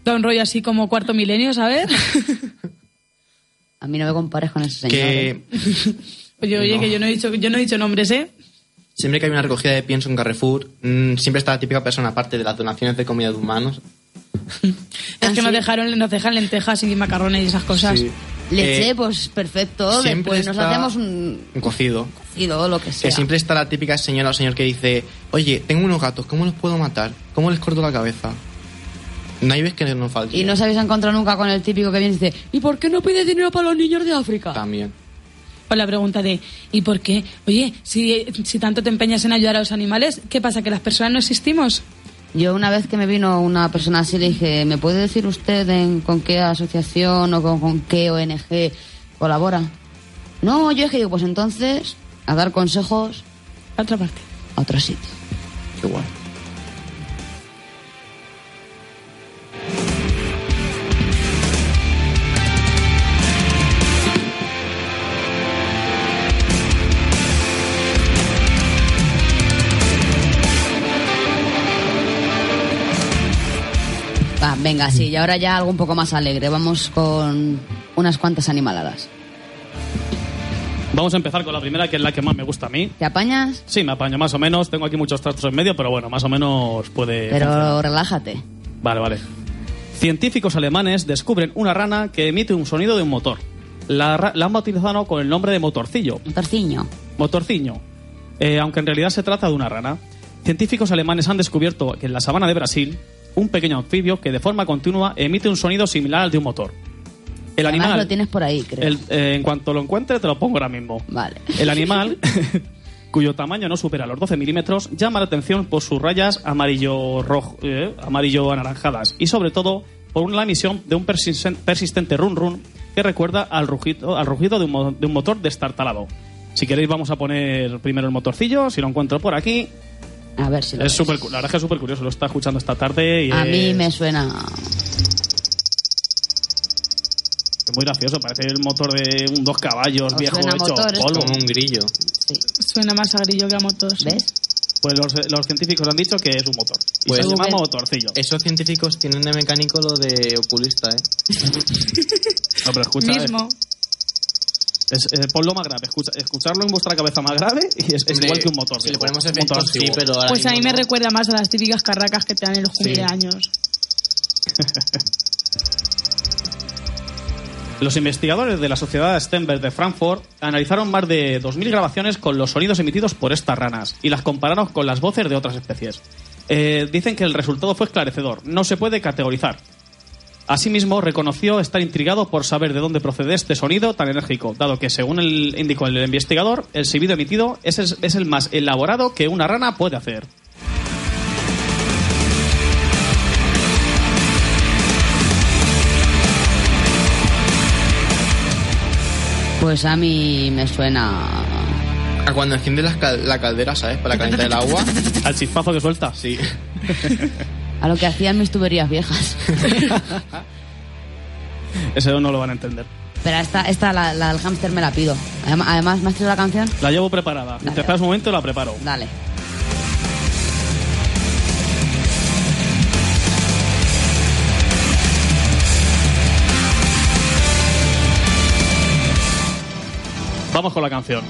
Da un rollo así como cuarto milenio, ¿sabes? A mí no me compares con ese señor. ¿eh? Que Oye, oye, No. que yo no he dicho, yo no he dicho nombres, ¿eh? siempre que hay una recogida de pienso en Carrefour, mm, siempre está la típica persona, aparte de las donaciones de comida de humanos. Es que nos dejaron, nos dejan lentejas y macarrones y esas cosas. Sí. Leche, Eh, pues perfecto. Después nos hacemos un Un cocido. cocido o lo que sea. Que siempre está la típica señora o señor que dice, oye, tengo unos gatos, ¿cómo los puedo matar? ¿Cómo les corto la cabeza? No hay vez que nos falte. Y no se habéis encontrado nunca con el típico que viene y dice, ¿y por qué no pides dinero para los niños de África? También. O la pregunta de, ¿y por qué? Oye, si, si tanto te empeñas en ayudar a los animales, ¿qué pasa? ¿Que las personas no existimos? Yo una vez que me vino una persona así le dije, ¿me puede decir usted en, con qué asociación o con, con qué ONG colabora? No, yo es que digo, pues entonces a dar consejos A otra parte. a otro sitio. Qué Va, venga, sí, y ahora ya algo un poco más alegre. Vamos con unas cuantas animaladas. Vamos a empezar con la primera, que es la que más me gusta a mí. ¿Te apañas? Sí, me apaño más o menos. Tengo aquí muchos trastos en medio, pero bueno, más o menos puede. Pero relájate. Vale, vale. Científicos alemanes descubren una rana que emite un sonido de un motor. La, la han bautizado con el nombre de motorcillo. Motorciño. Motorciño. Eh, aunque en realidad se trata de una rana. Científicos alemanes han descubierto que en la sabana de Brasil un pequeño anfibio que de forma continua emite un sonido similar al de un motor. El Además animal, lo tienes por ahí, creo. el- eh, en cuanto lo encuentre, te lo pongo ahora mismo. Vale. El animal, cuyo tamaño no supera los 12 milímetros, llama la atención por sus rayas amarillo rojo, eh, amarillo anaranjadas y sobre todo por la emisión de un persisten- persistente run run que recuerda al rugido, al rugido de un, mo- de un motor destartalado. Si queréis vamos a poner primero el motorcillo, si lo encuentro por aquí. A ver si lo Es ves. súper, cu- la verdad es que es súper curioso, lo está escuchando esta tarde y A es, mí me suena... es muy gracioso, parece el motor de un dos caballos Os viejo suena hecho motor, ¿eh? polvo. Como un grillo. Suena más a grillo que a motos. ¿Ves? Pues los, los científicos han dicho que es un motor. Y Pues- se llama motorcillo. Esos científicos tienen de mecánico lo de oculista, ¿eh? No, pero escucha, Mismo. Es, es- ponlo más grave, escucha- escucharlo en vuestra cabeza más grave y es, igual que un motor. si le ponemos un efectos, motor sí, pero ahora Pues a mí me no. recuerda más a las típicas carracas que te dan en los cumpleaños. Los investigadores de la Sociedad Stenberg de Frankfurt analizaron más de 2.000 grabaciones con los sonidos emitidos por estas ranas y las compararon con las voces de otras especies. Eh, dicen que el resultado fue esclarecedor, no se puede categorizar. Asimismo, reconoció estar intrigado por saber de dónde procede este sonido tan enérgico, dado que, según el, indicó el investigador, el silbido emitido es el- es el más elaborado que una rana puede hacer. Pues a mí me suena... A cuando enciende las cal- la caldera, ¿sabes? Para calentar el agua. Al chispazo que suelta. Sí. A lo que hacían mis tuberías viejas. Eso no lo van a entender. Espera, esta, esta la, la del hámster me la pido. Además, además, ¿me has traído la canción? La llevo preparada. Esperas un momento la preparo. Dale. Vamos con la canción.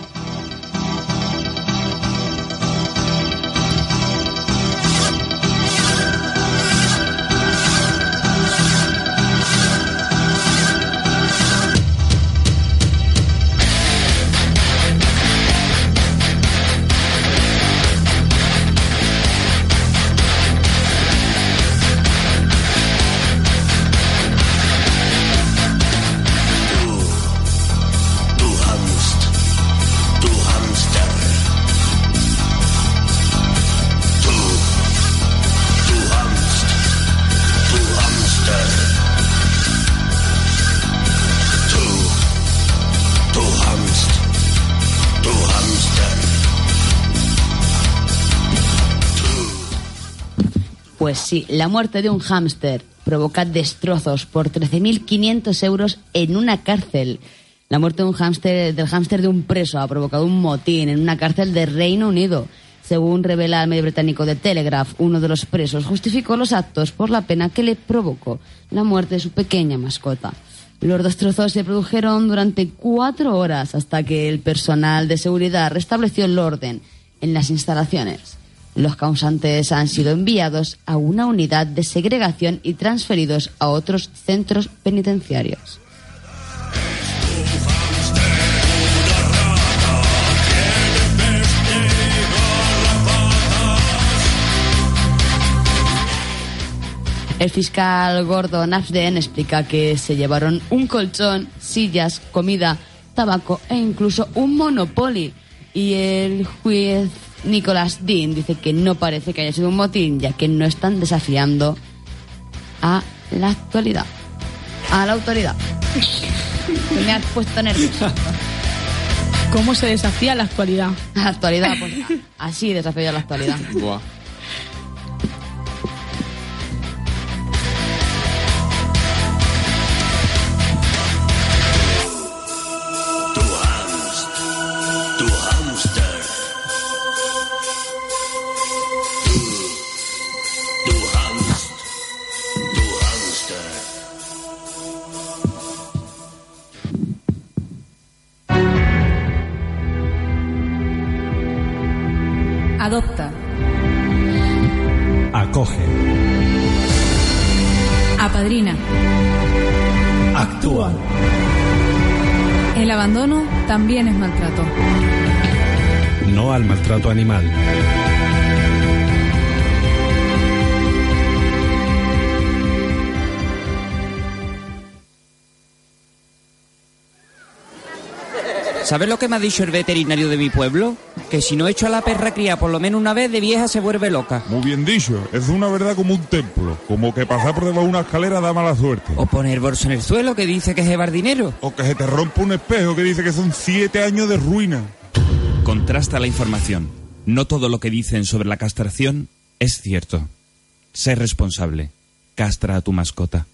Pues sí, la muerte de un hámster provoca destrozos por 13.500 euros en una cárcel. La muerte de un hámster, del hámster de un preso ha provocado un motín en una cárcel de Reino Unido. Según revela el medio británico de Telegraph, uno de los presos justificó los actos por la pena que le provocó la muerte de su pequeña mascota. Los destrozos se produjeron durante cuatro horas hasta que el personal de seguridad restableció el orden en las instalaciones. Los causantes han sido enviados a una unidad de segregación y transferidos a otros centros penitenciarios. El fiscal Gordon Afden explica que se llevaron un colchón, sillas, comida, tabaco e incluso un Monopoly. Y el juez Nicholas Dean dice que no parece que haya sido un motín, ya que no están desafiando a la actualidad. A la autoridad. Me has puesto nervioso. ¿Cómo se desafía la actualidad? A la actualidad, pues así desafía la actualidad. Buah. Maltrato. No al maltrato animal. ¿Sabes lo que me ha dicho el veterinario de mi pueblo? Que si no echo a la perra cría por lo menos una vez, de vieja se vuelve loca. Muy bien dicho, es una verdad como un templo, como que pasar por debajo de una escalera da mala suerte. O poner bolso en el suelo que dice que es llevar dinero. O que se te rompa un espejo que dice que son siete años de ruina. Contrasta la información. No todo lo que dicen sobre la castración es cierto. Sé responsable. Castra a tu mascota.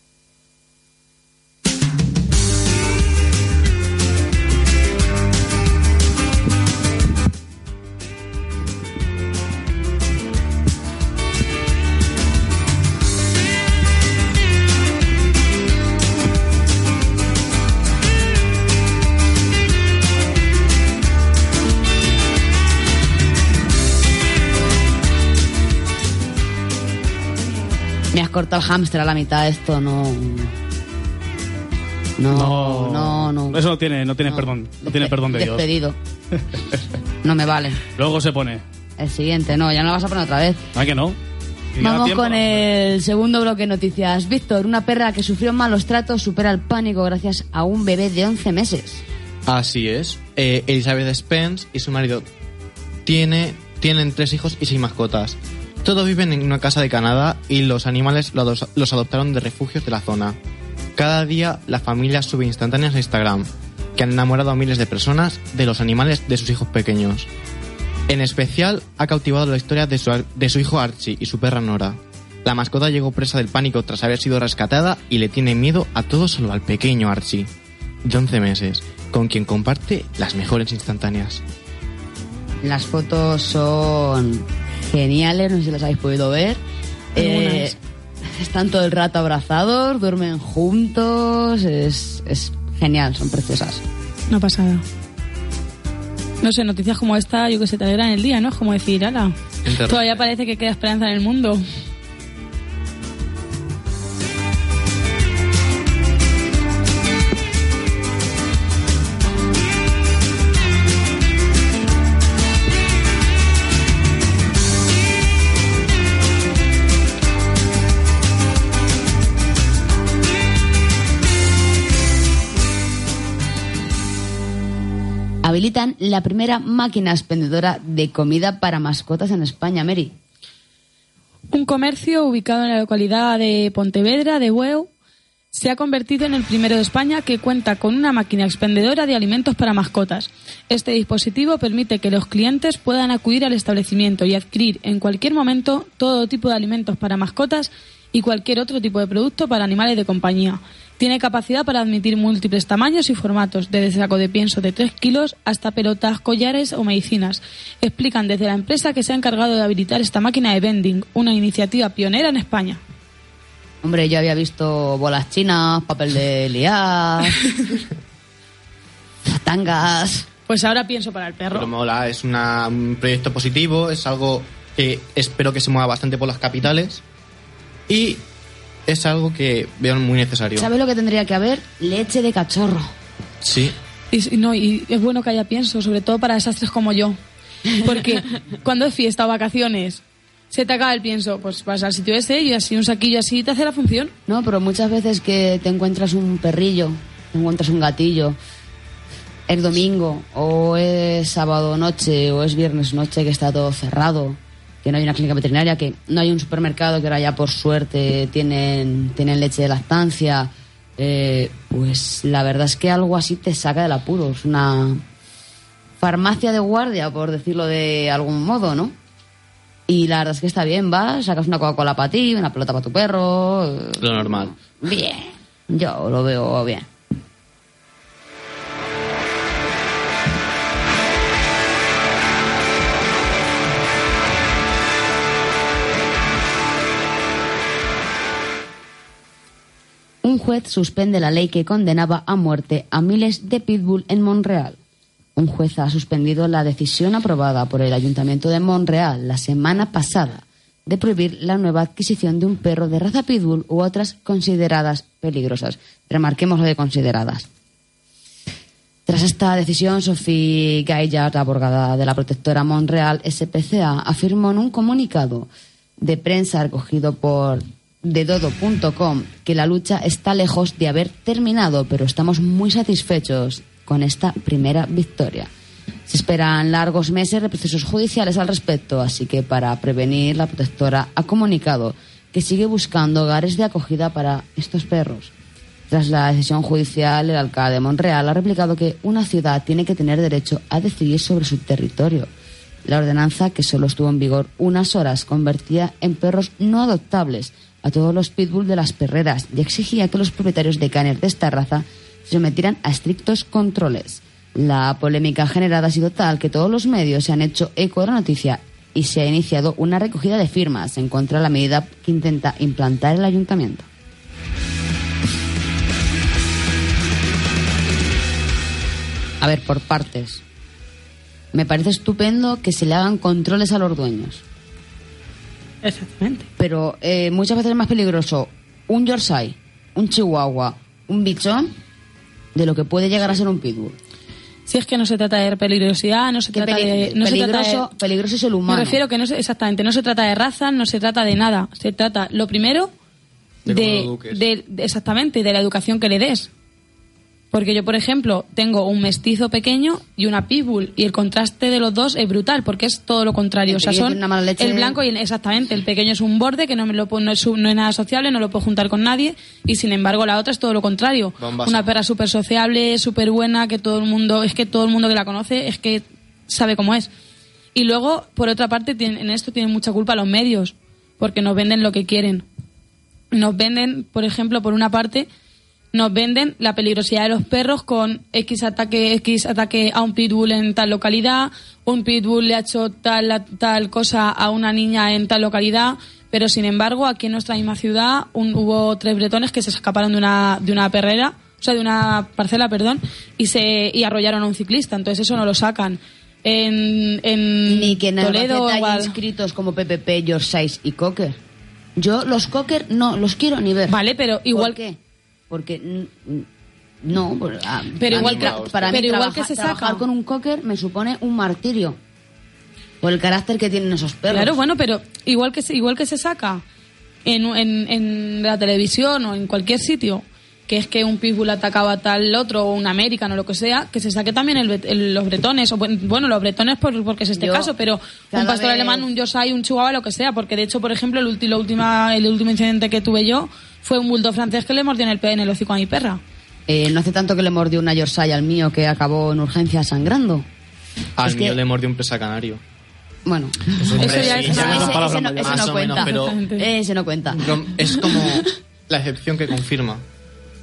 Me has cortado el hámster a la mitad, esto no... No, no, no. Eso no tiene, no tiene perdón. No tiene perdón de Dios. Despedido. No me vale. Luego se pone. El siguiente, no, ya no lo vas a poner otra vez. ¿Ah, que no? Vamos tiempo. con el segundo bloque de noticias. Víctor, una perra que sufrió malos tratos supera el pánico gracias a un bebé de 11 meses. Así es. Eh, Elizabeth Spence y su marido tiene, tienen tres hijos y seis mascotas. Todos viven en una casa de Canadá y los animales los adoptaron de refugios de la zona. Cada día la familia sube instantáneas a Instagram, que han enamorado a miles de personas de los animales de sus hijos pequeños. En especial ha cautivado la historia de su, de su hijo Archie y su perra Nora. La mascota llegó presa del pánico tras haber sido rescatada y le tiene miedo a todo solo al pequeño Archie. de 11 meses, con quien comparte las mejores instantáneas. Las fotos son geniales, no sé si las habéis podido ver. Eh, están todo el rato abrazados, duermen juntos, es, es genial, son preciosas. Una pasada. No sé, noticias como esta, yo que sé, te alegran el día, ¿no? Es como decir, ala, todavía parece que queda esperanza en el mundo. Habilitan la primera máquina expendedora de comida para mascotas en España, Mary. Un comercio ubicado en la localidad de Pontevedra de Bueu se ha convertido en el primero de España que cuenta con una máquina expendedora de alimentos para mascotas. Este dispositivo permite que los clientes puedan acudir al establecimiento y adquirir en cualquier momento todo tipo de alimentos para mascotas y cualquier otro tipo de producto para animales de compañía. Tiene capacidad para admitir múltiples tamaños y formatos, desde saco de pienso de 3 kilos hasta pelotas, collares o medicinas. Explican desde la empresa que se ha encargado de habilitar esta máquina de vending, una iniciativa pionera en España. Hombre, yo había visto bolas chinas, papel de liar, tangas. Pues ahora pienso para el perro. Pero mola, es una- un proyecto positivo, es algo que espero que se mueva bastante por las capitales y es algo que veo muy necesario. ¿Sabes lo que tendría que haber? Leche de cachorro. Sí, Y, no, y es bueno que haya pienso, sobre todo para desastres como yo. Porque cuando es fiesta o vacaciones, se te acaba el pienso, pues vas al sitio ese y así un saquillo así te hace la función. No, pero muchas veces que te encuentras un perrillo, te encuentras un gatillo, es domingo, o es sábado noche, o es viernes noche que está todo cerrado, que no hay una clínica veterinaria, que no hay un supermercado que ahora ya por suerte tienen, tienen leche de lactancia, eh, pues la verdad es que algo así te saca del apuro. Es una farmacia de guardia, por decirlo de algún modo, ¿no? Y la verdad es que está bien, vas, sacas una Coca-Cola para ti, una pelota para tu perro. eh, lo normal. Bien, yo lo veo bien. Juez suspende la ley que condenaba a muerte a miles de pitbull en Montreal. Un juez ha suspendido la decisión aprobada por el Ayuntamiento de Montreal la semana pasada de prohibir la nueva adquisición de un perro de raza pitbull u otras consideradas peligrosas. Remarquemos lo de consideradas. Tras esta decisión, Sophie Gaillard, abogada de la protectora Montreal SPCA, afirmó en un comunicado de prensa recogido por dedodo.com que la lucha está lejos de haber terminado, pero estamos muy satisfechos con esta primera victoria. Se esperan largos meses de procesos judiciales al respecto, así que para prevenir, la protectora ha comunicado que sigue buscando hogares de acogida para estos perros. Tras la decisión judicial, el alcalde de Montreal ha replicado que una ciudad tiene que tener derecho a decidir sobre su territorio. La ordenanza, que solo estuvo en vigor unas horas, convertía en perros no adoptables a todos los pitbull de las perreras y exigía que los propietarios de canes de esta raza se sometieran a estrictos controles. La polémica generada ha sido tal que todos los medios se han hecho eco de la noticia y se ha iniciado una recogida de firmas en contra de la medida que intenta implantar el ayuntamiento. A ver, por partes. Me parece estupendo que se le hagan controles a los dueños. Exactamente. Pero eh, muchas veces es más peligroso un Yorkshire, un Chihuahua, un bichón, de lo que puede llegar a ser un pitbull. Si es que no se trata de peligrosidad, no se trata peli- de... No se trata peligroso, de- peligroso es el humano. Me refiero que no se, exactamente, no se trata de raza, no se trata de nada. Se trata, lo primero, De de, cómo lo eduques. de- de- exactamente, de la educación que le des. Porque yo, por ejemplo, tengo un mestizo pequeño y una pitbull y el contraste de los dos es brutal porque es todo lo contrario. El o sea, son tiene una mala leche. el blanco y el, exactamente el pequeño es un borde que no me lo puedo- no es, no es nada sociable, no lo puedo juntar con nadie y sin embargo la otra es todo lo contrario. Una perra súper sociable, súper buena, que todo el mundo es que todo el mundo que la conoce es que sabe cómo es. Y luego, por otra parte, tienen- en esto tienen mucha culpa los medios porque nos venden lo que quieren. Nos venden, por ejemplo, por una parte, nos venden la peligrosidad de los perros con X ataque, X ataque a un pitbull en tal localidad, un pitbull le ha hecho tal, tal cosa a una niña en tal localidad, pero sin embargo aquí en nuestra misma ciudad un- hubo tres bretones que se escaparon de una, de una perrera, o sea, de una parcela, perdón, y se y arrollaron a un ciclista, entonces eso no lo sacan. En, en Ni que en Toledo, hay inscritos como PPP, Yorkshire y Cocker. Yo los Cocker no los quiero ni ver. Vale, pero igual ¿Por qué? Porque no, ah, Pero a igual mí que- tra- para pero mí igual trabaja- que se trabajar saca. con un Cocker me supone un martirio. Por el carácter que tienen esos perros. Claro, bueno, pero igual que se, igual que se saca en, en, en la televisión o en cualquier sitio, que es que un pitbull atacaba a tal otro o un americano o lo que sea, que se saque también el el- los bretones, o buen- bueno, los bretones por, porque es este Yo, caso, pero un pastor vez- alemán, un Yorkshire, un chihuahua, lo que sea, porque de hecho, por ejemplo, el, ulti- la última, el último incidente que tuve yo fue un bulldog francés que le mordió en el, en el hocico a mi perra. Eh, no hace tanto que le mordió una Yorkshire al mío que acabó en urgencia sangrando. Al Es que- mío le mordió un presa canario. Bueno, Hombre, eso ya sí, es, ya ese- son ese palabras no, menos, cuenta. pero- Ese no cuenta. Es como la excepción que confirma.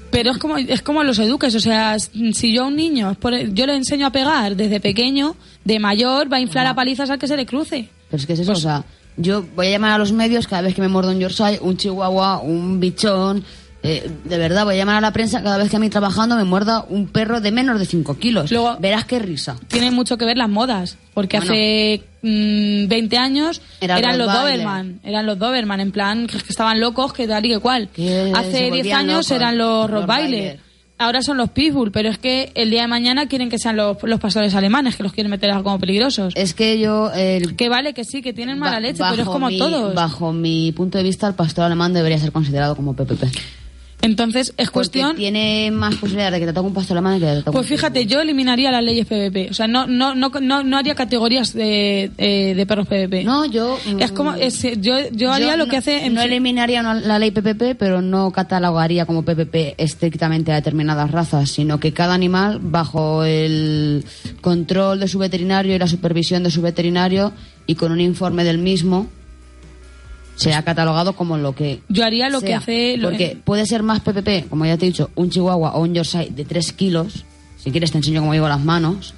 Pero es como, es como los eduques, o sea, si yo a un niño, yo le enseño a pegar desde pequeño, de mayor va a inflar a palizas al que se le cruce. Pero es que es eso, o sea, yo voy a llamar a los medios cada vez que me muerdo un Yorkshire, un Chihuahua, un bichón. eh, de verdad, voy a llamar a la prensa cada vez que a mí trabajando me muerda un perro de menos de 5 kilos. Verás qué risa. Tiene mucho que ver las modas, porque Bueno. hace mm, 20 años Era eran los. Doberman, eran los Doberman, en plan que, estaban locos, que tal y que cual. Hace 10 volvían años locos, eran los los Rottweiler. Ahora son los Pitbull, pero es que el día de mañana quieren que sean los, los pastores alemanes, que los quieren meter como peligrosos. Es que yo... El, que vale, que sí, que tienen mala ba- leche, pero es como mi- todos. Bajo mi punto de vista, el pastor alemán debería ser considerado como PPP. Entonces, es cuestión... Porque tiene más posibilidades de que te toque un alemán que de que te toque Pues fíjate, yo eliminaría las leyes PVP. O sea, no, no, no, no, no haría categorías de, eh, de perros PVP. No, yo... Es como, es- yo, yo haría lo no- que hace... en no eliminaría la ley PPP, pero no catalogaría como PPP estrictamente a determinadas razas, sino que cada animal, bajo el control de su veterinario y la supervisión de su veterinario y con un informe del mismo, sea catalogado como lo que Yo haría lo que hace... lo- Porque puede ser más PPP, como ya te he dicho, un chihuahua o un Yorkshire de 3 kilos, si quieres te enseño cómo llevo las manos,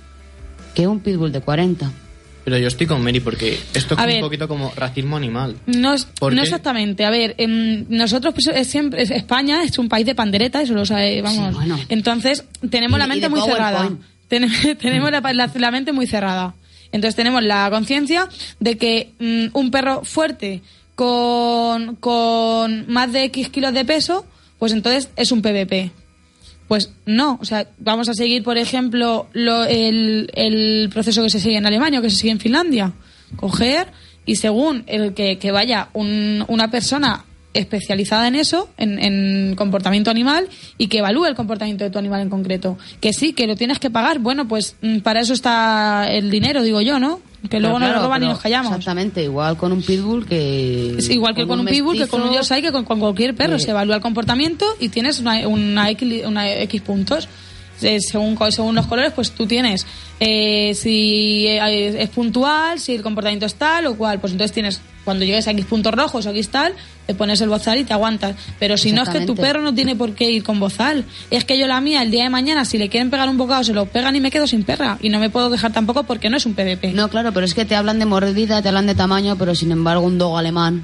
que un pitbull de 40. Pero yo estoy con Mary porque esto es un ver. poquito como racismo animal. No, es- ¿Por no exactamente. A ver, em, nosotros pues, es siempre es- España es un país de pandereta, eso lo sabe, vamos. Entonces tenemos Y- la mente muy cerrada. PowerPoint. Tenemos, tenemos la, la- la mente muy cerrada. Entonces tenemos la conciencia de que mm, un perro fuerte con, con más de X kilos de peso, pues entonces es un PVP. Pues no, o sea, vamos a seguir, por ejemplo, lo- el, el proceso que se sigue en Alemania o que se sigue en Finlandia. Coger y según el que, que vaya un- una persona especializada en eso, en, en comportamiento animal, y que evalúe el comportamiento de tu animal en concreto. Que sí, que lo tienes que pagar. Bueno, pues mm, para eso está el dinero, digo yo, ¿no? Que luego claro, lo roban y nos callamos. Exactamente, igual con un pitbull que... Es igual que con un pitbull, que con un Yorkshire, que con, con cualquier perro. Se evalúa el comportamiento y tienes una, una, X, una X puntos. Eh, según, según los colores, pues tú tienes eh, si eh, es puntual, si el comportamiento es tal o cual. Pues entonces tienes, cuando llegues a X puntos rojos o X tal, te pones el bozal y te aguantas. Pero si no es que tu perro no tiene por qué ir con bozal. Es que yo la mía, el día de mañana, si le quieren pegar un bocado, se lo pegan y me quedo sin perra. Y no me puedo dejar tampoco porque no es un PVP. No, claro, pero es que te hablan de mordida, te hablan de tamaño, pero sin embargo un dog alemán,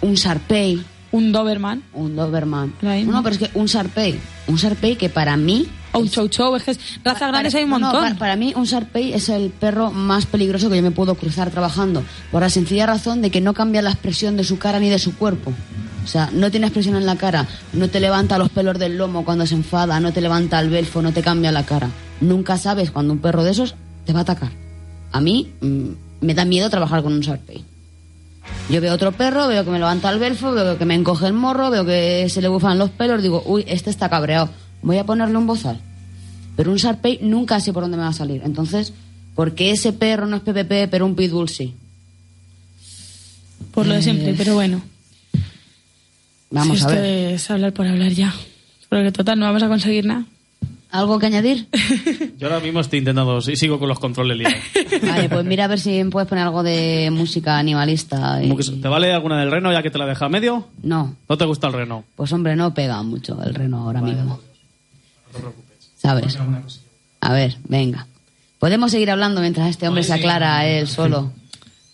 un Sarpei, un Doberman, un Doberman. No, pero es que un Sarpei, un Sarpei que para mí O un Chow Chow, es que es- razas grandes hay un no, no, montón. para, para mí un Sarpei es el perro más peligroso que yo me puedo cruzar trabajando, por la sencilla razón de que no cambia la expresión de su cara ni de su cuerpo. O sea, no tiene expresión en la cara, no te levanta los pelos del lomo cuando se enfada, no te levanta el belfo, no te cambia la cara. Nunca sabes cuando un perro de esos te va a atacar. A mí mm, me da miedo trabajar con un Sarpei. Yo veo otro perro, veo que me levanta el belfo, veo que me encoge el morro, veo que se le bufan los pelos, digo, uy, este está cabreado, voy a ponerle un bozal. Pero un Sarpei nunca sé por dónde me va a salir. Entonces, ¿por qué ese perro no es PPP, pero un Pitbull sí? Por lo de siempre, Eh, pero bueno. Vamos Si a esto ver. es hablar por hablar ya. Porque total, no vamos a conseguir nada. ¿Algo que añadir? Yo ahora mismo estoy intentando, y sigo con los controles liados. Vale, pues mira a ver si puedes poner algo de música animalista. y- ¿Cómo que- ¿Te vale alguna del reno ya que te la deja a medio? No, ¿No te gusta el reno? pues hombre, no pega mucho el reno ahora mismo. ¿Sabes? A ver, venga. Podemos seguir hablando mientras este hombre se aclara a él solo.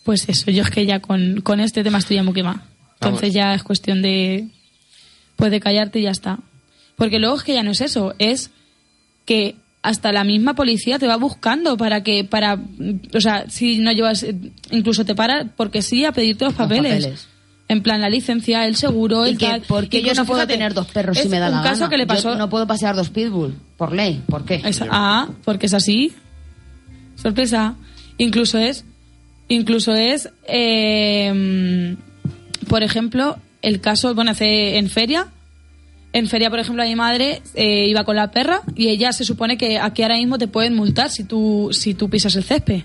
Pues eso, yo es que ya con, con este tema estoy ya muy quemada. Entonces ya es cuestión de... Pues de callarte y ya está. Porque luego es que ya no es eso, es que hasta la misma policía te va buscando para que, para, o sea, si no llevas, incluso te para porque sí a pedirte los papeles. papeles. En plan, la licencia, el seguro, ¿Y el que, tal. porque yo no puedo fíjate, tener dos perros si me da un la caso gana? que le Yo pasó... no puedo pasear dos pitbull, por ley. ¿Por qué? Es- ah, porque es así. Sorpresa. Incluso es, incluso es, eh, por ejemplo, el caso, bueno, hace en feria. En feria, por ejemplo, a mi madre eh, iba con la perra y ella se supone que aquí ahora mismo te pueden multar si tú, si tú pisas el césped.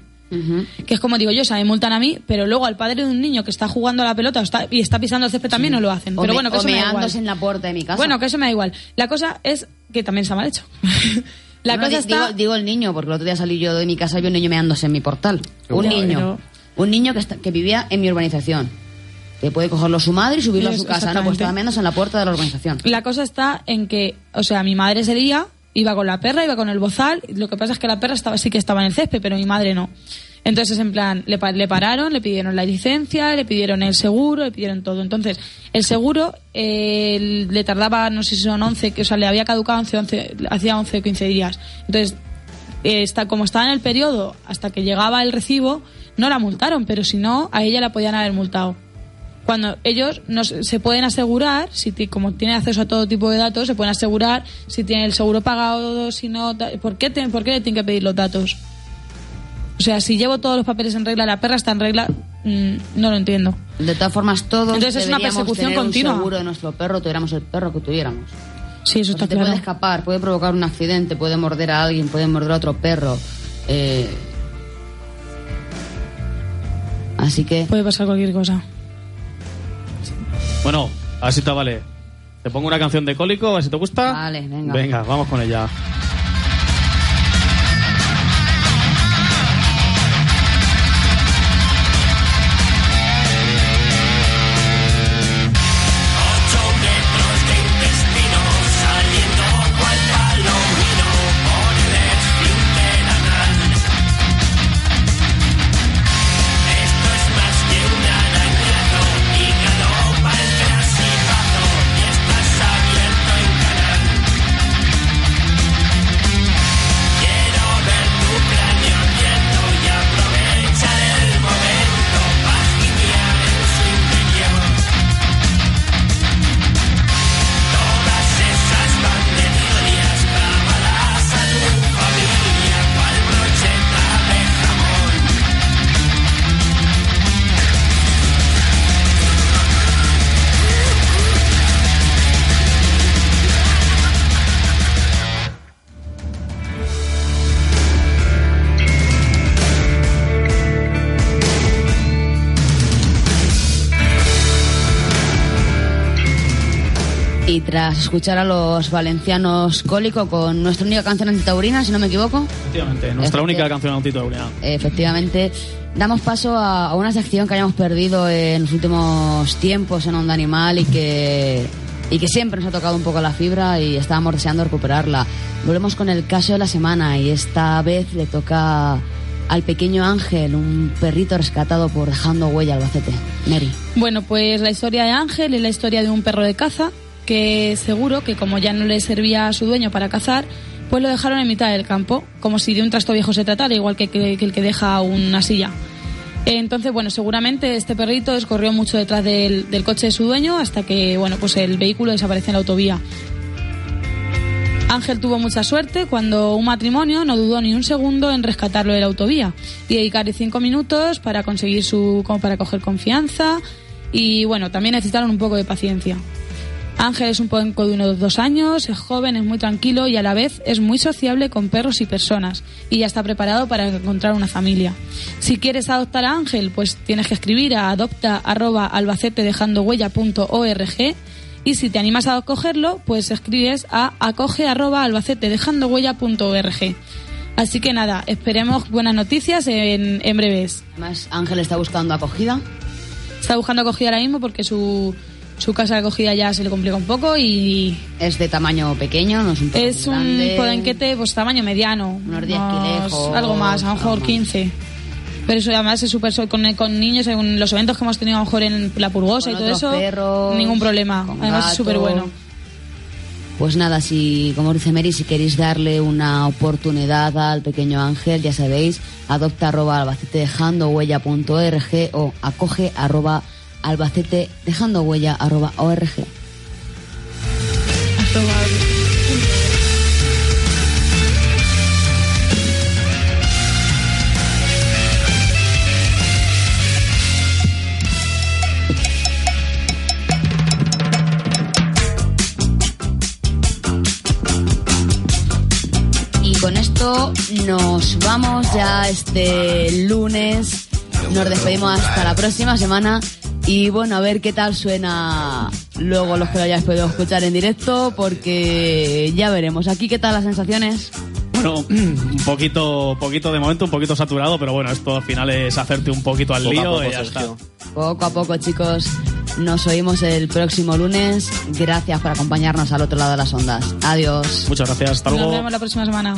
Que es como digo yo, o sea, me multan a mí, pero luego al padre de un niño que está jugando a la pelota está- y está pisando el césped también no lo hacen. O Pero bueno, que eso me da igual. en la puerta de mi casa. Bueno, que eso me da igual. La cosa es que también se ha mal hecho. la No, cosa está... digo, digo el niño, porque el otro día salí yo de mi casa y vi un niño meándose en mi portal. un niño. Pero- Un niño que, está- que vivía en mi urbanización. Que puede cogerlo su madre y subirlo a su casa. No, pues meándose en la puerta de la urbanización. La cosa está en que, o sea, mi madre ese día iba con la perra, iba con el bozal. Lo que pasa es que la perra estaba, sí que estaba en el césped, pero mi madre no. Entonces, en plan, le, le pararon, le pidieron la licencia, le pidieron el seguro, le pidieron todo. Entonces, el seguro eh, le tardaba, no sé si son 11, que, o sea, le había caducado 11, 11, hacía 11 o 15 días. Entonces, eh, está, como estaba en el periodo hasta que llegaba el recibo, no la multaron, pero si no, a ella la podían haber multado. Cuando ellos nos, se pueden asegurar, si ti- como tienen acceso a todo tipo de datos, se pueden asegurar si tiene el seguro pagado, si no, ¿por qué, te- ¿por qué le tienen que pedir los datos? O sea, si llevo todos los papeles en regla, la perra está en regla, mm, no lo entiendo. De todas formas, todos Entonces es una persecución tener continua. un seguro de nuestro perro, tuviéramos el perro que tuviéramos. Sí, eso está te claro. puede escapar, puede provocar un accidente, puede morder a alguien, puede morder a otro perro. Eh, Así que... Puede pasar cualquier cosa. Bueno, a ver si te vale. Te pongo una canción de cólico, a ver si te gusta. Vale, venga. Venga, vamos con ella. Y tras escuchar a los valencianos Cólico con nuestra única canción antitaurina, si no me equivoco, Efectivamente, nuestra única canción antitaurina. efectivamente, damos paso a, a una sección que hayamos perdido en los últimos tiempos en Onda Animal y que, y que siempre nos ha tocado un poco la fibra y estábamos deseando recuperarla. Volvemos con el caso de la semana y esta vez le toca al pequeño Ángel, un perrito rescatado por Dejando Huella Albacete. Mary. Bueno, pues la historia de Ángel es la historia de un perro de caza que seguro que como ya no le servía a su dueño para cazar, pues lo dejaron en mitad del campo, como si de un trasto viejo se tratara, igual que, que- que el que deja una silla. Entonces, bueno, seguramente este perrito escorrió mucho detrás del, del coche de su dueño hasta que, bueno, pues el vehículo desapareció en la autovía. Ángel tuvo mucha suerte cuando un matrimonio no dudó ni un segundo en rescatarlo de la autovía y dedicarle cinco minutos para conseguir su, como para coger confianza y bueno, también necesitaron un poco de paciencia. Ángel es un poco de unos dos años, es joven, es muy tranquilo y a la vez es muy sociable con perros y personas y ya está preparado para encontrar una familia. Si quieres adoptar a Ángel, pues tienes que escribir a adopta@albacetedejandohuella.org Y si te animas a cogerlo, pues escribes a acoge@albacete-dejando-huella.org. Así que nada, esperemos buenas noticias en, en breves. Además, Ángel está buscando acogida. Está buscando acogida ahora mismo porque su, su casa de acogida ya se le complica un poco y... Es de tamaño pequeño, no es un poco Es un pues tamaño mediano. Unos 10 Unos- quilejos, Algo más, a lo mejor algo 15. Pero eso además es súper con, con niños, en los eventos que hemos tenido a lo mejor en la Purgosa Con y todo eso, perros, ningún problema. Además es súper bueno. Pues nada, si, como dice Mary, si queréis darle una oportunidad al pequeño Ángel, ya sabéis, adopta arroba albacete dejando huella punto org o acoge arroba albacete dejando huella arroba org. Y con esto nos vamos ya este lunes. Nos despedimos hasta la próxima semana. Y bueno, a ver qué tal suena luego los que lo hayáis podido escuchar en directo, porque ya veremos. Aquí, ¿qué tal las sensaciones? Bueno, un poquito, poquito de momento, un poquito saturado, pero bueno, esto al final es hacerte un poquito al Poco lío poco, y ya Sergio. está. Poco a poco, chicos. Nos oímos el próximo lunes. Gracias por acompañarnos al otro lado de las ondas. Adiós. Muchas gracias, hasta Nos luego. vemos la próxima semana.